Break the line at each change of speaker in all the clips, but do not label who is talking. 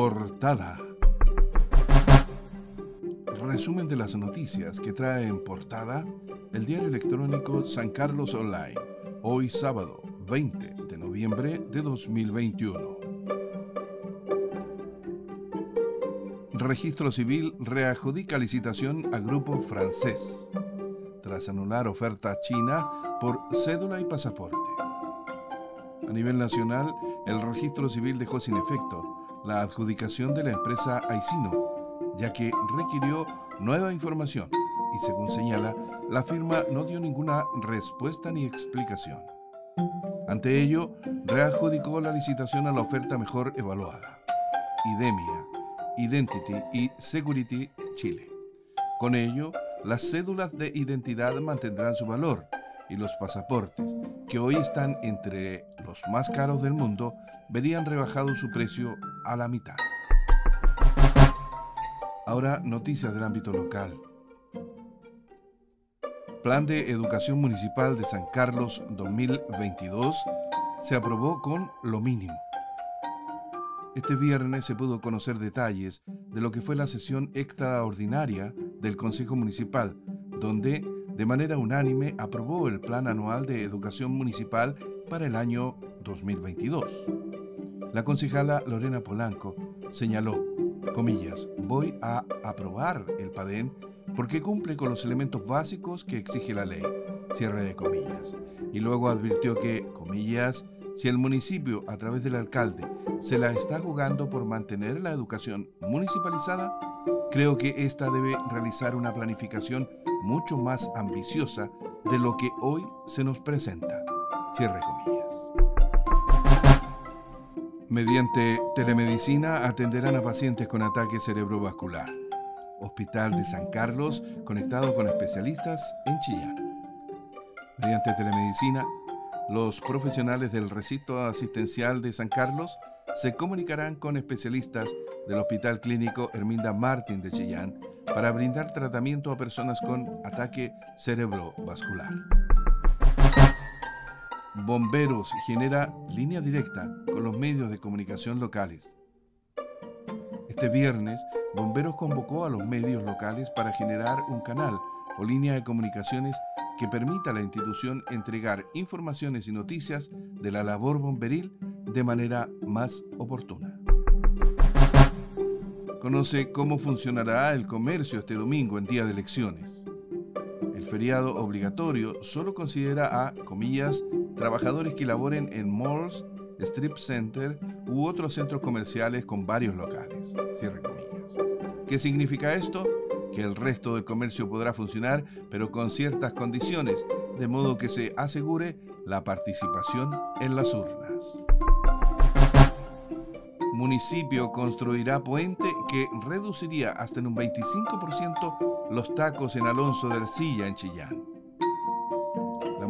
Portada. Resumen de las noticias que trae en portada el diario electrónico San Carlos Online, hoy sábado 20 de noviembre de 2021. Registro Civil readjudica licitación a grupo francés, tras anular oferta china por cédula y pasaporte. A nivel nacional, el registro civil dejó sin efecto la adjudicación de la empresa Aicino, ya que requirió nueva información y según señala, la firma no dio ninguna respuesta ni explicación. Ante ello, readjudicó la licitación a la oferta mejor evaluada, IDEMIA, Identity y Security Chile. Con ello, las cédulas de identidad mantendrán su valor y los pasaportes, que hoy están entre los más caros del mundo, verían rebajado su precio a la mitad. Ahora noticias del ámbito local. Plan de Educación Municipal de San Carlos 2022 se aprobó con lo mínimo. Este viernes se pudo conocer detalles de lo que fue la sesión extraordinaria del Consejo Municipal, donde de manera unánime aprobó el Plan Anual de Educación Municipal para el año 2022. La concejala Lorena Polanco señaló, voy a aprobar el PADEN porque cumple con los elementos básicos que exige la ley, cierre de comillas. Y luego advirtió que, comillas, si el municipio, a través del alcalde, se la está jugando por mantener la educación municipalizada, creo que ésta debe realizar una planificación mucho más ambiciosa de lo que hoy se nos presenta. Cierre comillas. Mediante telemedicina atenderán a pacientes con ataque cerebrovascular. Hospital de San Carlos conectado con especialistas en Chillán. Mediante telemedicina, los profesionales del recinto asistencial de San Carlos se comunicarán con especialistas del Hospital Clínico Herminda Martín de Chillán para brindar tratamiento a personas con ataque cerebrovascular. Bomberos genera línea directa con los medios de comunicación locales. Este viernes, Bomberos convocó a los medios locales para generar un canal o línea de comunicaciones que permita a la institución entregar informaciones y noticias de la labor bomberil de manera más oportuna. Conoce cómo funcionará el comercio este domingo en día de elecciones. El feriado obligatorio solo considera a, comillas, trabajadores que laboren en malls, strip center u otros centros comerciales con varios locales. Cierre comillas. ¿Qué significa esto? Que el resto del comercio podrá funcionar, pero con ciertas condiciones, de modo que se asegure la participación en las urnas municipio construirá puente que reduciría hasta en un 25% los tacos en Alonso de Ercilla, en Chillán.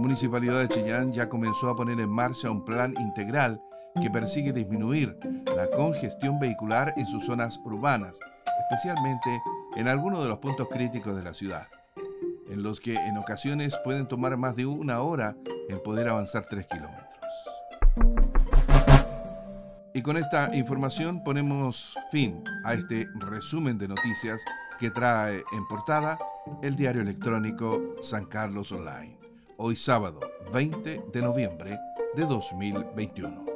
Municipalidad de Chillán ya comenzó a poner en marcha un plan integral que persigue disminuir la congestión vehicular en sus zonas urbanas, especialmente en algunos de los puntos críticos de la ciudad, en los que en ocasiones pueden tomar más de una hora en poder avanzar tres kilómetros. Y con esta información ponemos fin a este resumen de noticias que trae en portada el diario electrónico San Carlos Online, hoy sábado 20 de noviembre de 2021.